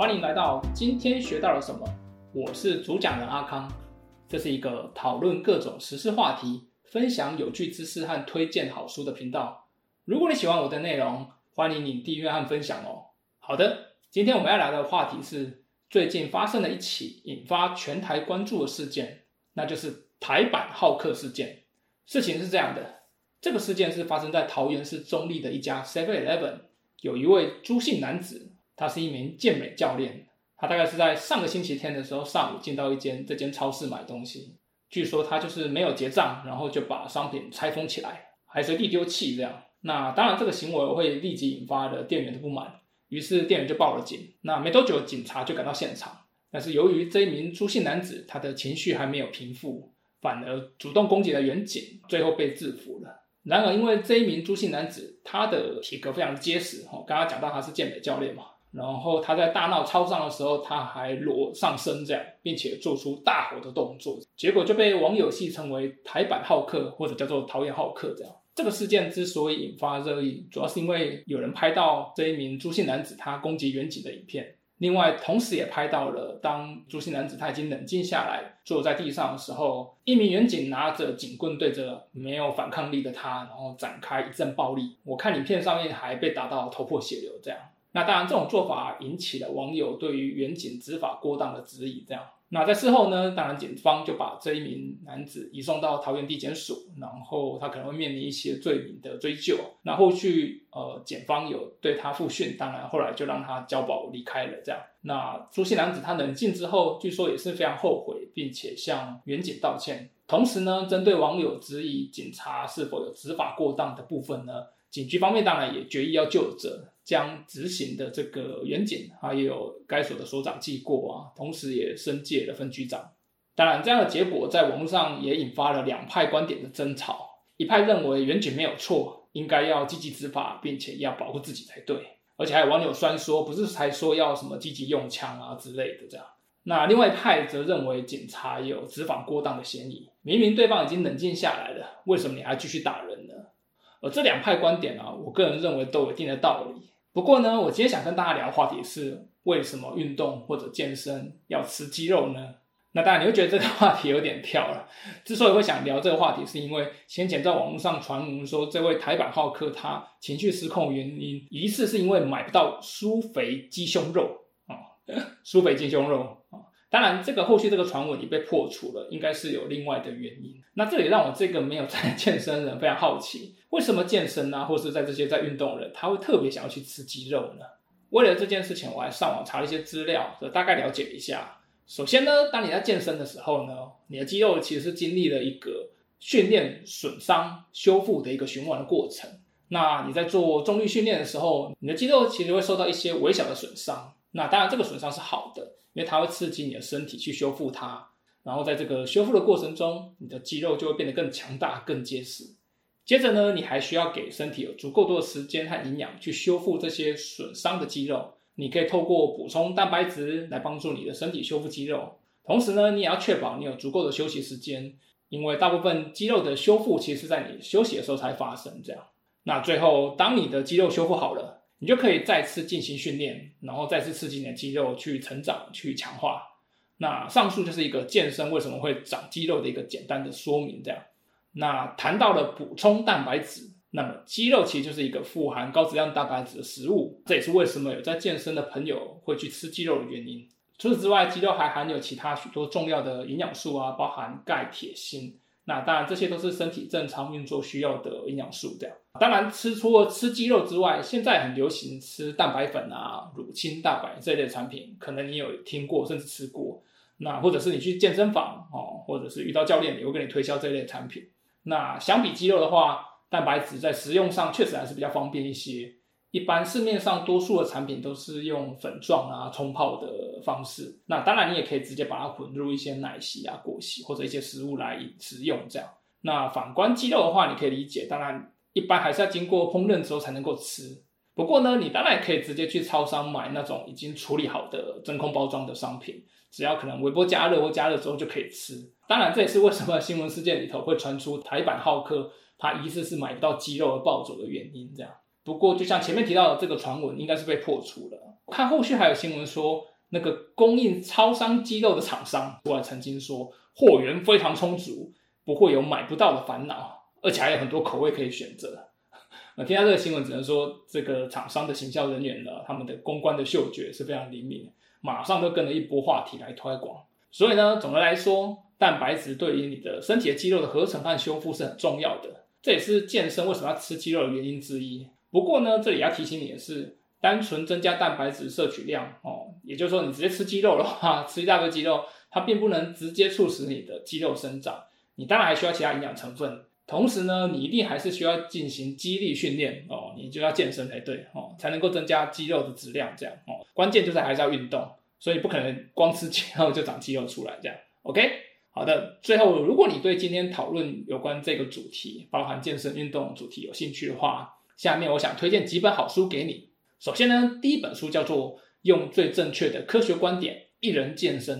欢迎来到今天学到了什么？我是主讲人阿康，这是一个讨论各种时事话题、分享有趣知识和推荐好书的频道。如果你喜欢我的内容，欢迎你订阅和分享哦。好的，今天我们要聊的话题是最近发生了一起引发全台关注的事件，那就是台版好客事件。事情是这样的，这个事件是发生在桃园市中立的一家 Seven Eleven，有一位朱姓男子，他是一名健美教练，他大概是在上个星期天的时候上午进到一间这间超市买东西，据说他就是没有结账，然后就把商品拆封起来，还随地丢弃这样。那当然，这个行为会立即引发了店员的不满，于是店员就报了警。那没多久，警察就赶到现场。但是由于这一名朱姓男子他的情绪还没有平复，反而主动攻击了远警，最后被制服了。然而，因为这一名朱姓男子他的体格非常结实，哦，刚刚讲到他是健美教练嘛，然后他在大闹超商的时候，他还裸上身这样，并且做出大吼的动作，结果就被网友戏称为“台版好客”或者叫做“讨厌好客”这样。这个事件之所以引发热议，主要是因为有人拍到这一名朱姓男子他攻击远景的影片，另外同时也拍到了当朱姓男子他已经冷静下来坐在地上的时候，一名远警拿着警棍对着没有反抗力的他，然后展开一阵暴力。我看影片上面还被打到头破血流这样。那当然这种做法引起了网友对于远景执法过当的质疑这样。那在事后呢，当然警方就把这一名男子移送到桃园地检署，然后他可能会面临一些罪名的追究。那后续呃，检方有对他复讯，当然后来就让他交保离开了。这样，那朱姓男子他冷静之后，据说也是非常后悔，并且向远景道歉。同时呢，针对网友质疑警察是否有执法过当的部分呢，警局方面当然也决议要就责。将执行的这个远景，还有该所的所长记过啊，同时也升借了分局长。当然，这样的结果在网络上也引发了两派观点的争吵。一派认为远景没有错，应该要积极执法，并且要保护自己才对。而且还有网友酸说，不是才说要什么积极用枪啊之类的这样。那另外一派则认为警察有执法过当的嫌疑，明明对方已经冷静下来了，为什么你还继续打人而这两派观点啊，我个人认为都有一定的道理。不过呢，我今天想跟大家聊的话题是为什么运动或者健身要吃鸡肉呢？那当然你会觉得这个话题有点跳了。之所以会想聊这个话题，是因为先前在网络上传闻说，这位台版好客他情绪失控原因，疑似是因为买不到苏肥鸡胸肉啊，酥肥鸡胸肉。当然，这个后续这个传闻也被破除了，应该是有另外的原因。那这也让我这个没有在健身人非常好奇，为什么健身啊，或是在这些在运动人，他会特别想要去吃鸡肉呢？为了这件事情，我还上网查了一些资料，大概了解一下。首先呢，当你在健身的时候呢，你的肌肉其实是经历了一个训练、损伤、修复的一个循环的过程。那你在做重力训练的时候，你的肌肉其实会受到一些微小的损伤。那当然，这个损伤是好的。因为它会刺激你的身体去修复它，然后在这个修复的过程中，你的肌肉就会变得更强大、更结实。接着呢，你还需要给身体有足够多的时间和营养去修复这些损伤的肌肉。你可以透过补充蛋白质来帮助你的身体修复肌肉，同时呢，你也要确保你有足够的休息时间，因为大部分肌肉的修复其实是在你休息的时候才发生。这样，那最后当你的肌肉修复好了。你就可以再次进行训练，然后再次刺激你的肌肉去成长、去强化。那上述就是一个健身为什么会长肌肉的一个简单的说明。这样，那谈到了补充蛋白质，那么肌肉其实就是一个富含高质量蛋白质的食物，这也是为什么有在健身的朋友会去吃鸡肉的原因。除此之外，鸡肉还含有其他许多重要的营养素啊，包含钙、铁、锌。那当然，这些都是身体正常运作需要的营养素。这样，当然吃除了吃鸡肉之外，现在很流行吃蛋白粉啊、乳清蛋白这类产品，可能你有听过，甚至吃过。那或者是你去健身房哦，或者是遇到教练，也会跟你推销这类产品。那相比鸡肉的话，蛋白质在食用上确实还是比较方便一些。一般市面上多数的产品都是用粉状啊冲泡的方式，那当然你也可以直接把它混入一些奶昔啊、果昔或者一些食物来食用这样。那反观鸡肉的话，你可以理解，当然一般还是要经过烹饪之后才能够吃。不过呢，你当然可以直接去超商买那种已经处理好的真空包装的商品，只要可能微波加热或加热之后就可以吃。当然这也是为什么新闻事件里头会传出台版好客他疑似是买不到鸡肉而暴走的原因这样。不过，就像前面提到的，这个传闻应该是被破除了。看后续还有新闻说，那个供应超商鸡肉的厂商，我曾经说货源非常充足，不会有买不到的烦恼，而且还有很多口味可以选择。那听到这个新闻，只能说这个厂商的行销人员呢，他们的公关的嗅觉是非常灵敏，马上就跟了一波话题来推广。所以呢，总的来说，蛋白质对于你的身体的肌肉的合成和修复是很重要的，这也是健身为什么要吃肌肉的原因之一。不过呢，这里要提醒你的是，单纯增加蛋白质摄取量哦，也就是说，你直接吃肌肉的话，吃一大堆肌肉，它并不能直接促使你的肌肉生长。你当然还需要其他营养成分，同时呢，你一定还是需要进行肌力训练哦，你就要健身才对哦，才能够增加肌肉的质量。这样哦，关键就是还是要运动，所以不可能光吃肌肉就长肌肉出来。这样，OK，好的。最后，如果你对今天讨论有关这个主题，包含健身运动主题有兴趣的话，下面我想推荐几本好书给你。首先呢，第一本书叫做《用最正确的科学观点一人健身》，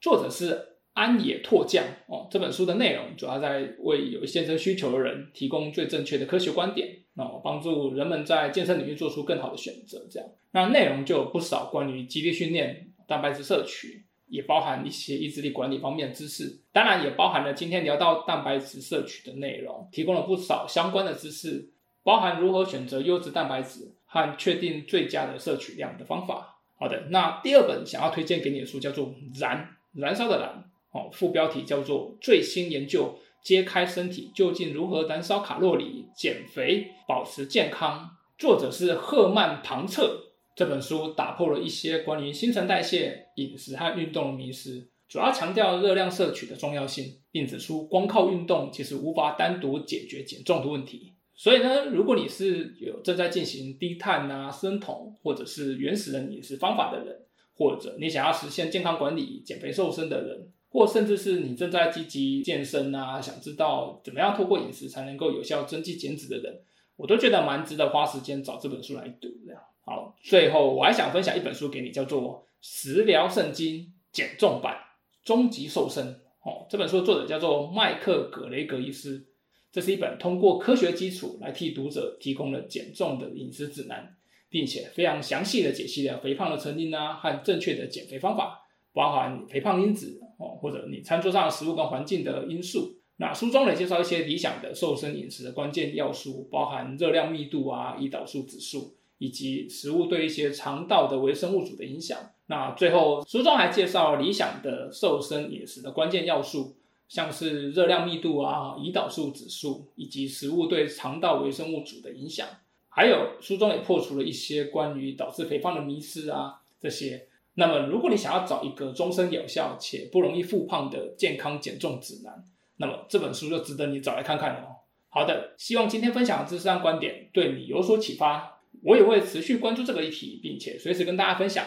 作者是安野拓将哦。这本书的内容主要在为有健身需求的人提供最正确的科学观点哦，帮助人们在健身领域做出更好的选择。这样，那内容就有不少关于肌力训练、蛋白质摄取，也包含一些意志力管理方面的知识，当然也包含了今天聊到蛋白质摄取的内容，提供了不少相关的知识。包含如何选择优质蛋白质和确定最佳的摄取量的方法。好的，那第二本想要推荐给你的书叫做《燃燃烧的燃》，哦，副标题叫做《最新研究揭开身体究竟如何燃烧卡路里、减肥、保持健康》，作者是赫曼庞彻。这本书打破了一些关于新陈代谢、饮食和运动的迷思，主要强调热量摄取的重要性，并指出光靠运动其实无法单独解决减重的问题。所以呢，如果你是有正在进行低碳啊、生酮或者是原始人饮食方法的人，或者你想要实现健康管理、减肥瘦身的人，或甚至是你正在积极健身啊，想知道怎么样透过饮食才能够有效增肌减脂的人，我都觉得蛮值得花时间找这本书来读的。好，最后我还想分享一本书给你，叫做《食疗圣经减重版终极瘦身》。哦，这本书的作者叫做麦克葛雷格医师。这是一本通过科学基础来替读者提供了减重的饮食指南，并且非常详细的解析了肥胖的成因啊和正确的减肥方法，包含肥胖因子哦，或者你餐桌上的食物跟环境的因素。那书中也介绍一些理想的瘦身饮食的关键要素，包含热量密度啊、胰岛素指数，以及食物对一些肠道的微生物组的影响。那最后书中还介绍理想的瘦身饮食的关键要素。像是热量密度啊、胰岛素指数以及食物对肠道微生物组的影响，还有书中也破除了一些关于导致肥胖的迷思啊这些。那么，如果你想要找一个终身有效且不容易复胖的健康减重指南，那么这本书就值得你找来看看哦。好的，希望今天分享的知识和观点对你有所启发。我也会持续关注这个议题，并且随时跟大家分享。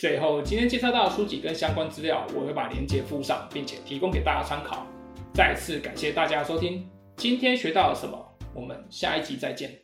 最后，今天介绍到的书籍跟相关资料，我会把链接附上，并且提供给大家参考。再次感谢大家的收听，今天学到了什么？我们下一集再见。